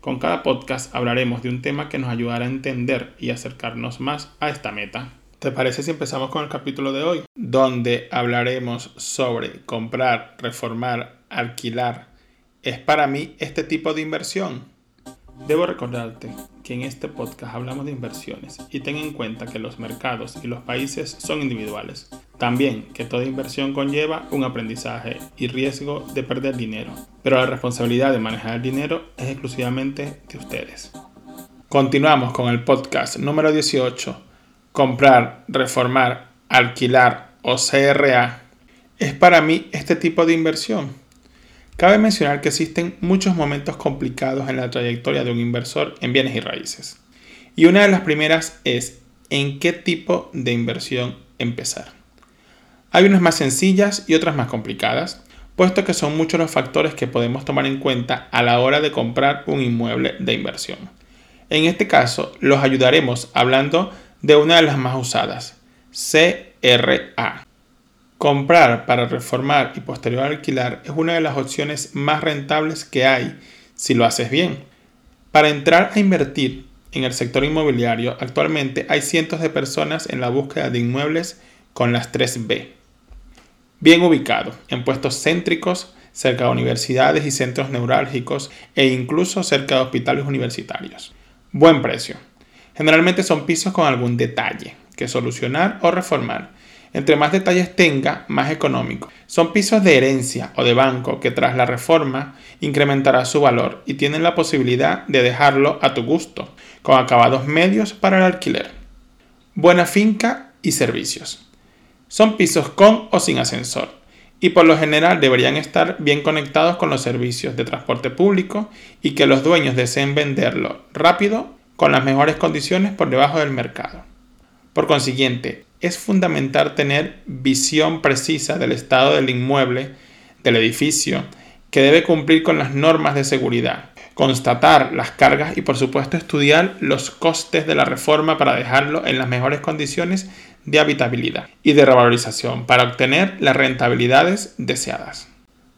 con cada podcast hablaremos de un tema que nos ayudará a entender y acercarnos más a esta meta. ¿Te parece si empezamos con el capítulo de hoy? Donde hablaremos sobre comprar, reformar, alquilar. ¿Es para mí este tipo de inversión? Debo recordarte que en este podcast hablamos de inversiones y ten en cuenta que los mercados y los países son individuales. También que toda inversión conlleva un aprendizaje y riesgo de perder dinero, pero la responsabilidad de manejar el dinero es exclusivamente de ustedes. Continuamos con el podcast número 18. Comprar, reformar, alquilar o CRA. ¿Es para mí este tipo de inversión? Cabe mencionar que existen muchos momentos complicados en la trayectoria de un inversor en bienes y raíces. Y una de las primeras es en qué tipo de inversión empezar. Hay unas más sencillas y otras más complicadas, puesto que son muchos los factores que podemos tomar en cuenta a la hora de comprar un inmueble de inversión. En este caso, los ayudaremos hablando de una de las más usadas, CRA. Comprar para reformar y posterior alquilar es una de las opciones más rentables que hay si lo haces bien. Para entrar a invertir en el sector inmobiliario, actualmente hay cientos de personas en la búsqueda de inmuebles con las 3B. Bien ubicado, en puestos céntricos, cerca de universidades y centros neurálgicos e incluso cerca de hospitales universitarios. Buen precio. Generalmente son pisos con algún detalle que solucionar o reformar entre más detalles tenga, más económico. Son pisos de herencia o de banco que tras la reforma incrementará su valor y tienen la posibilidad de dejarlo a tu gusto, con acabados medios para el alquiler. Buena finca y servicios. Son pisos con o sin ascensor y por lo general deberían estar bien conectados con los servicios de transporte público y que los dueños deseen venderlo rápido con las mejores condiciones por debajo del mercado. Por consiguiente, es fundamental tener visión precisa del estado del inmueble, del edificio, que debe cumplir con las normas de seguridad, constatar las cargas y por supuesto estudiar los costes de la reforma para dejarlo en las mejores condiciones de habitabilidad y de revalorización para obtener las rentabilidades deseadas.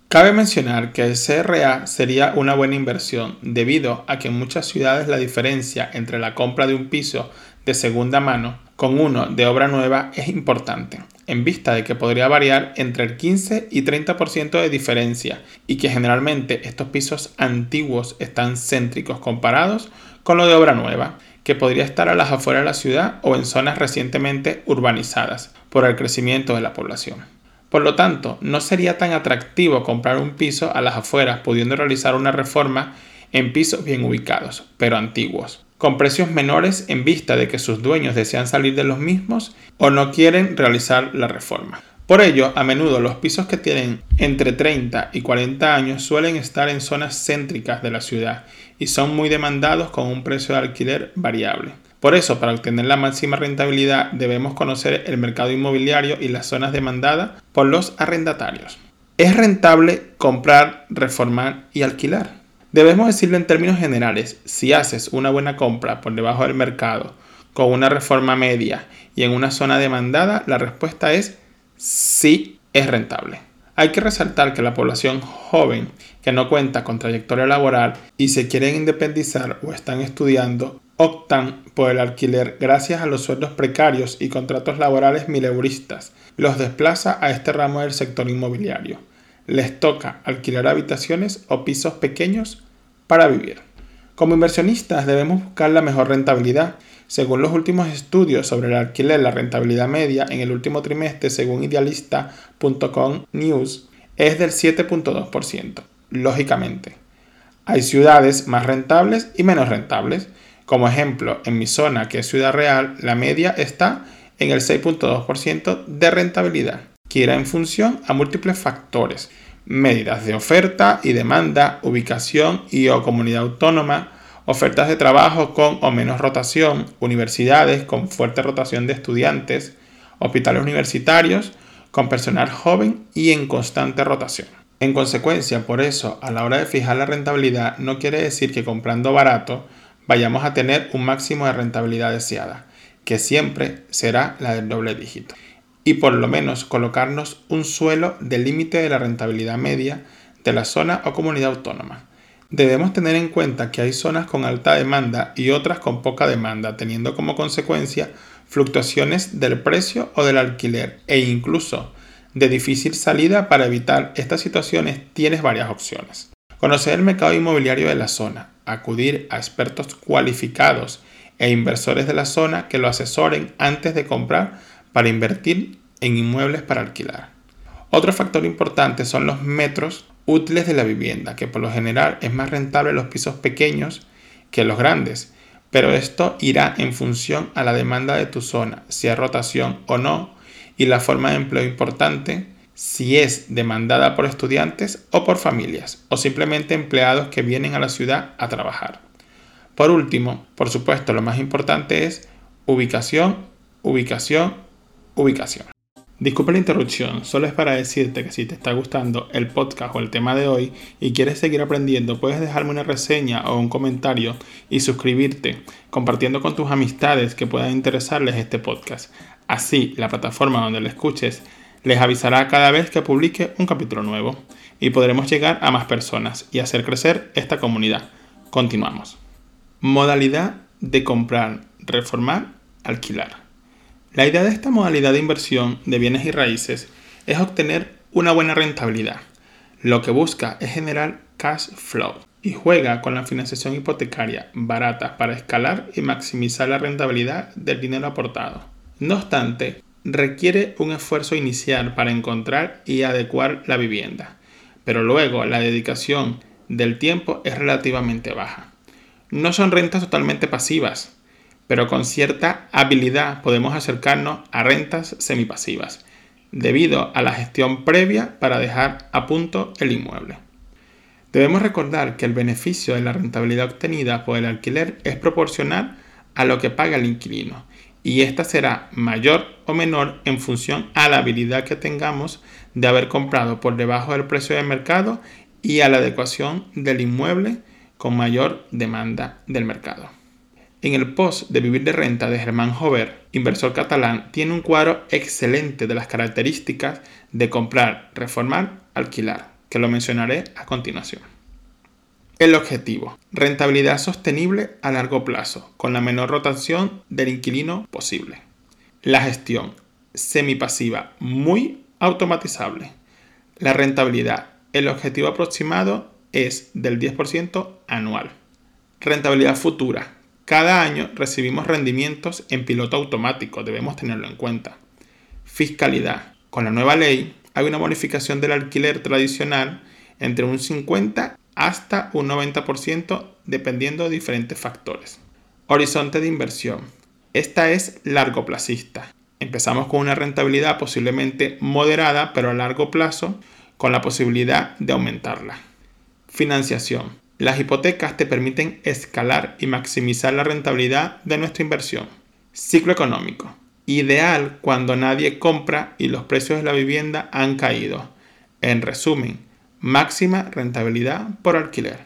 Cabe mencionar que el CRA sería una buena inversión debido a que en muchas ciudades la diferencia entre la compra de un piso de segunda mano con uno de obra nueva es importante, en vista de que podría variar entre el 15 y 30% de diferencia y que generalmente estos pisos antiguos están céntricos comparados con lo de obra nueva, que podría estar a las afueras de la ciudad o en zonas recientemente urbanizadas por el crecimiento de la población. Por lo tanto, no sería tan atractivo comprar un piso a las afueras pudiendo realizar una reforma en pisos bien ubicados, pero antiguos con precios menores en vista de que sus dueños desean salir de los mismos o no quieren realizar la reforma. Por ello, a menudo los pisos que tienen entre 30 y 40 años suelen estar en zonas céntricas de la ciudad y son muy demandados con un precio de alquiler variable. Por eso, para obtener la máxima rentabilidad debemos conocer el mercado inmobiliario y las zonas demandadas por los arrendatarios. ¿Es rentable comprar, reformar y alquilar? Debemos decirlo en términos generales, si haces una buena compra por debajo del mercado, con una reforma media y en una zona demandada, la respuesta es sí es rentable. Hay que resaltar que la población joven que no cuenta con trayectoria laboral y se quieren independizar o están estudiando optan por el alquiler gracias a los sueldos precarios y contratos laborales mileuristas. Los desplaza a este ramo del sector inmobiliario les toca alquilar habitaciones o pisos pequeños para vivir. Como inversionistas debemos buscar la mejor rentabilidad. Según los últimos estudios sobre el alquiler, la rentabilidad media en el último trimestre, según idealista.com news, es del 7.2%. Lógicamente, hay ciudades más rentables y menos rentables. Como ejemplo, en mi zona, que es Ciudad Real, la media está en el 6.2% de rentabilidad que irá en función a múltiples factores, medidas de oferta y demanda, ubicación y o comunidad autónoma, ofertas de trabajo con o menos rotación, universidades con fuerte rotación de estudiantes, hospitales universitarios con personal joven y en constante rotación. En consecuencia, por eso, a la hora de fijar la rentabilidad no quiere decir que comprando barato vayamos a tener un máximo de rentabilidad deseada, que siempre será la del doble dígito. Y por lo menos colocarnos un suelo de límite de la rentabilidad media de la zona o comunidad autónoma. Debemos tener en cuenta que hay zonas con alta demanda y otras con poca demanda, teniendo como consecuencia fluctuaciones del precio o del alquiler e incluso de difícil salida para evitar estas situaciones tienes varias opciones. Conocer el mercado inmobiliario de la zona, acudir a expertos cualificados e inversores de la zona que lo asesoren antes de comprar para invertir en inmuebles para alquilar. Otro factor importante son los metros útiles de la vivienda, que por lo general es más rentable los pisos pequeños que los grandes, pero esto irá en función a la demanda de tu zona, si hay rotación o no, y la forma de empleo importante, si es demandada por estudiantes o por familias, o simplemente empleados que vienen a la ciudad a trabajar. Por último, por supuesto, lo más importante es ubicación, ubicación, ubicación. Disculpe la interrupción, solo es para decirte que si te está gustando el podcast o el tema de hoy y quieres seguir aprendiendo, puedes dejarme una reseña o un comentario y suscribirte, compartiendo con tus amistades que puedan interesarles este podcast. Así, la plataforma donde lo escuches les avisará cada vez que publique un capítulo nuevo y podremos llegar a más personas y hacer crecer esta comunidad. Continuamos. Modalidad de comprar, reformar, alquilar. La idea de esta modalidad de inversión de bienes y raíces es obtener una buena rentabilidad. Lo que busca es generar cash flow y juega con la financiación hipotecaria barata para escalar y maximizar la rentabilidad del dinero aportado. No obstante, requiere un esfuerzo inicial para encontrar y adecuar la vivienda, pero luego la dedicación del tiempo es relativamente baja. No son rentas totalmente pasivas, pero con cierta habilidad podemos acercarnos a rentas semipasivas, debido a la gestión previa para dejar a punto el inmueble. Debemos recordar que el beneficio de la rentabilidad obtenida por el alquiler es proporcional a lo que paga el inquilino y esta será mayor o menor en función a la habilidad que tengamos de haber comprado por debajo del precio de mercado y a la adecuación del inmueble con mayor demanda del mercado. En el post de Vivir de Renta de Germán Jover, inversor catalán, tiene un cuadro excelente de las características de comprar, reformar, alquilar, que lo mencionaré a continuación. El objetivo, rentabilidad sostenible a largo plazo, con la menor rotación del inquilino posible. La gestión, semipasiva, muy automatizable. La rentabilidad, el objetivo aproximado es del 10% anual. Rentabilidad futura, cada año recibimos rendimientos en piloto automático, debemos tenerlo en cuenta. Fiscalidad. Con la nueva ley hay una bonificación del alquiler tradicional entre un 50 hasta un 90% dependiendo de diferentes factores. Horizonte de inversión. Esta es largo placista. Empezamos con una rentabilidad posiblemente moderada, pero a largo plazo, con la posibilidad de aumentarla. Financiación. Las hipotecas te permiten escalar y maximizar la rentabilidad de nuestra inversión. Ciclo económico. Ideal cuando nadie compra y los precios de la vivienda han caído. En resumen, máxima rentabilidad por alquiler.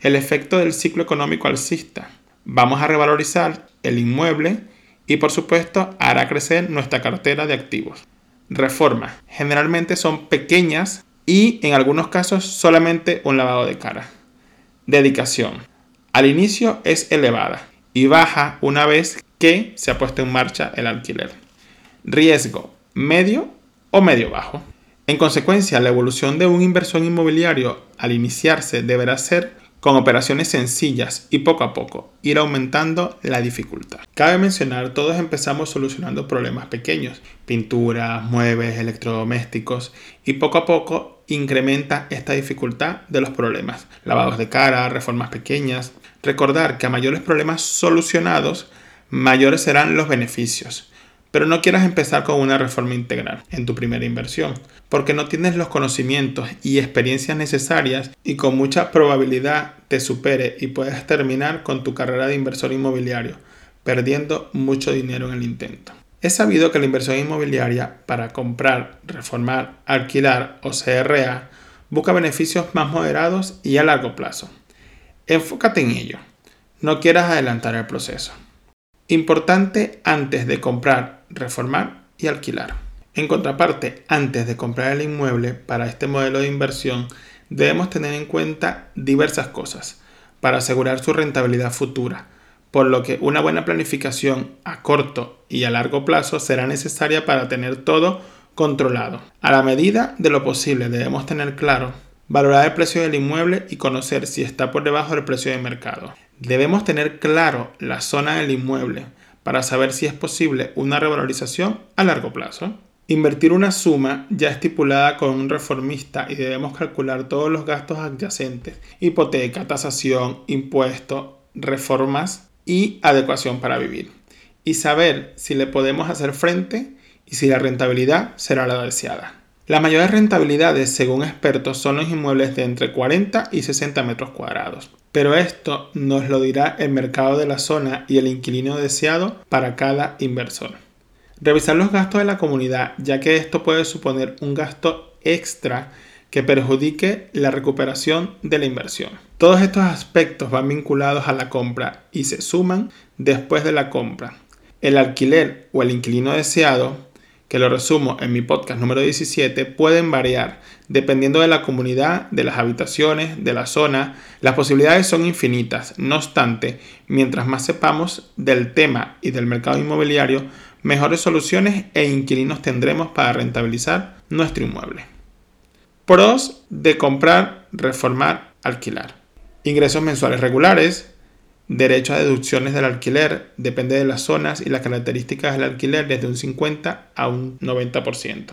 El efecto del ciclo económico alcista. Vamos a revalorizar el inmueble y por supuesto hará crecer nuestra cartera de activos. Reformas. Generalmente son pequeñas y en algunos casos solamente un lavado de cara. Dedicación. Al inicio es elevada y baja una vez que se ha puesto en marcha el alquiler. Riesgo medio o medio bajo. En consecuencia, la evolución de un inversor inmobiliario al iniciarse deberá ser con operaciones sencillas y poco a poco ir aumentando la dificultad. Cabe mencionar, todos empezamos solucionando problemas pequeños, pinturas, muebles, electrodomésticos y poco a poco incrementa esta dificultad de los problemas. Lavados de cara, reformas pequeñas. Recordar que a mayores problemas solucionados, mayores serán los beneficios. pero no quieras empezar con una reforma integral en tu primera inversión, porque no tienes los conocimientos y experiencias necesarias y con mucha probabilidad te supere y puedes terminar con tu carrera de inversor inmobiliario, perdiendo mucho dinero en el intento. Es sabido que la inversión inmobiliaria para comprar, reformar, alquilar o CRA busca beneficios más moderados y a largo plazo. Enfócate en ello. No quieras adelantar el proceso. Importante antes de comprar, reformar y alquilar. En contraparte, antes de comprar el inmueble para este modelo de inversión, debemos tener en cuenta diversas cosas para asegurar su rentabilidad futura, por lo que una buena planificación a corto y a largo plazo será necesaria para tener todo controlado. A la medida de lo posible debemos tener claro valorar el precio del inmueble y conocer si está por debajo del precio de mercado. Debemos tener claro la zona del inmueble para saber si es posible una revalorización a largo plazo. Invertir una suma ya estipulada con un reformista y debemos calcular todos los gastos adyacentes, hipoteca, tasación, impuestos, reformas y adecuación para vivir. Y saber si le podemos hacer frente y si la rentabilidad será la deseada. Las mayores rentabilidades, según expertos, son los inmuebles de entre 40 y 60 metros cuadrados. Pero esto nos lo dirá el mercado de la zona y el inquilino deseado para cada inversor. Revisar los gastos de la comunidad, ya que esto puede suponer un gasto extra que perjudique la recuperación de la inversión. Todos estos aspectos van vinculados a la compra y se suman después de la compra. El alquiler o el inquilino deseado que lo resumo en mi podcast número 17, pueden variar dependiendo de la comunidad, de las habitaciones, de la zona. Las posibilidades son infinitas. No obstante, mientras más sepamos del tema y del mercado inmobiliario, mejores soluciones e inquilinos tendremos para rentabilizar nuestro inmueble. Pros de comprar, reformar, alquilar. Ingresos mensuales regulares, derecho a deducciones del alquiler depende de las zonas y las características del alquiler desde un 50 a un 90%.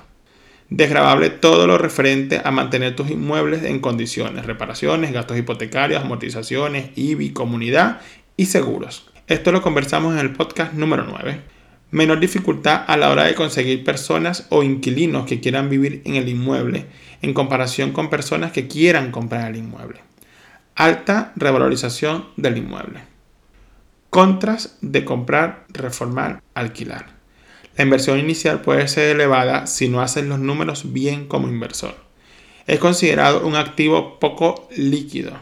Desgravable todo lo referente a mantener tus inmuebles en condiciones, reparaciones, gastos hipotecarios, amortizaciones, IBI, comunidad y seguros. Esto lo conversamos en el podcast número 9. Menor dificultad a la hora de conseguir personas o inquilinos que quieran vivir en el inmueble en comparación con personas que quieran comprar el inmueble alta revalorización del inmueble. Contras de comprar, reformar, alquilar. La inversión inicial puede ser elevada si no haces los números bien como inversor. Es considerado un activo poco líquido.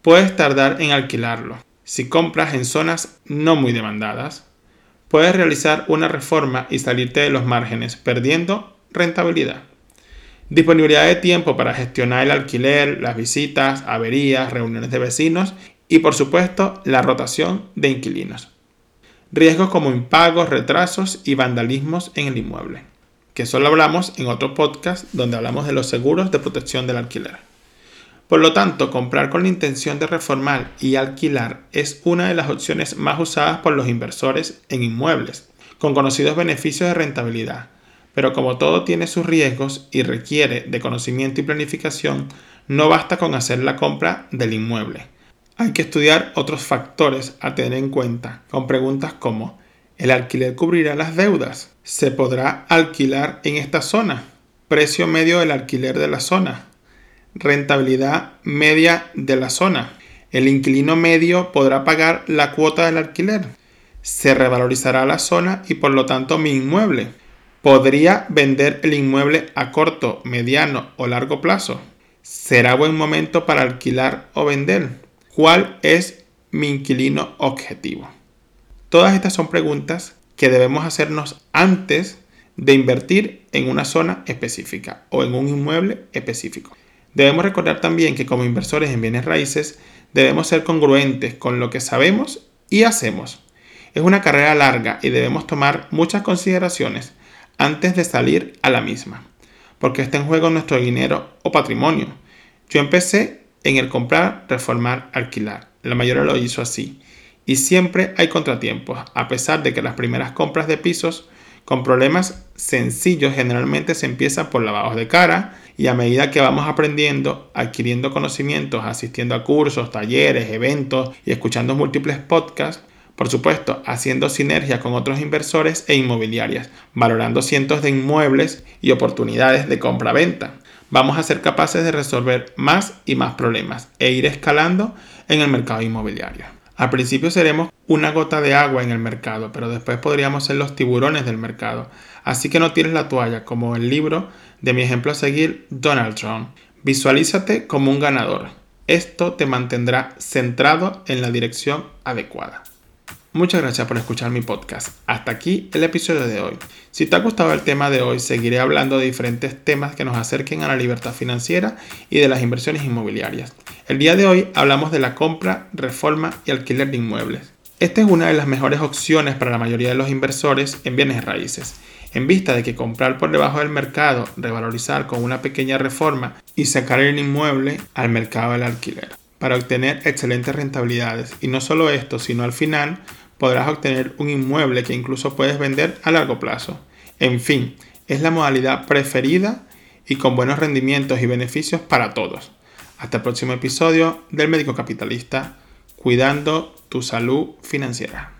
Puedes tardar en alquilarlo. Si compras en zonas no muy demandadas, puedes realizar una reforma y salirte de los márgenes perdiendo rentabilidad. Disponibilidad de tiempo para gestionar el alquiler, las visitas, averías, reuniones de vecinos y por supuesto la rotación de inquilinos. Riesgos como impagos, retrasos y vandalismos en el inmueble, que solo hablamos en otro podcast donde hablamos de los seguros de protección del alquiler. Por lo tanto, comprar con la intención de reformar y alquilar es una de las opciones más usadas por los inversores en inmuebles, con conocidos beneficios de rentabilidad, pero como todo tiene sus riesgos y requiere de conocimiento y planificación, no basta con hacer la compra del inmueble. Hay que estudiar otros factores a tener en cuenta, con preguntas como ¿el alquiler cubrirá las deudas? ¿Se podrá alquilar en esta zona? ¿Precio medio del alquiler de la zona? ¿Rentabilidad media de la zona? ¿El inquilino medio podrá pagar la cuota del alquiler? ¿Se revalorizará la zona y por lo tanto mi inmueble? ¿Podría vender el inmueble a corto, mediano o largo plazo? ¿Será buen momento para alquilar o vender? ¿Cuál es mi inquilino objetivo? Todas estas son preguntas que debemos hacernos antes de invertir en una zona específica o en un inmueble específico. Debemos recordar también que como inversores en bienes raíces debemos ser congruentes con lo que sabemos y hacemos. Es una carrera larga y debemos tomar muchas consideraciones antes de salir a la misma, porque está en juego nuestro dinero o patrimonio. Yo empecé en el comprar, reformar, alquilar. La mayoría lo hizo así. Y siempre hay contratiempos, a pesar de que las primeras compras de pisos con problemas sencillos generalmente se empiezan por lavados de cara y a medida que vamos aprendiendo, adquiriendo conocimientos, asistiendo a cursos, talleres, eventos y escuchando múltiples podcasts, Por supuesto, haciendo sinergia con otros inversores e inmobiliarias, valorando cientos de inmuebles y oportunidades de compra-venta. Vamos a ser capaces de resolver más y más problemas e ir escalando en el mercado inmobiliario. Al principio seremos una gota de agua en el mercado, pero después podríamos ser los tiburones del mercado. Así que no tires la toalla, como el libro de mi ejemplo a seguir, Donald Trump. Visualízate como un ganador. Esto te mantendrá centrado en la dirección adecuada. Muchas gracias por escuchar mi podcast. Hasta aquí el episodio de hoy. Si te ha gustado el tema de hoy, seguiré hablando de diferentes temas que nos acerquen a la libertad financiera y de las inversiones inmobiliarias. El día de hoy hablamos de la compra, reforma y alquiler de inmuebles. Esta es una de las mejores opciones para la mayoría de los inversores en bienes raíces, en vista de que comprar por debajo del mercado, revalorizar con una pequeña reforma y sacar el inmueble al mercado del alquiler, para obtener excelentes rentabilidades. Y no solo esto, sino al final podrás obtener un inmueble que incluso puedes vender a largo plazo. En fin, es la modalidad preferida y con buenos rendimientos y beneficios para todos. Hasta el próximo episodio del Médico Capitalista, cuidando tu salud financiera.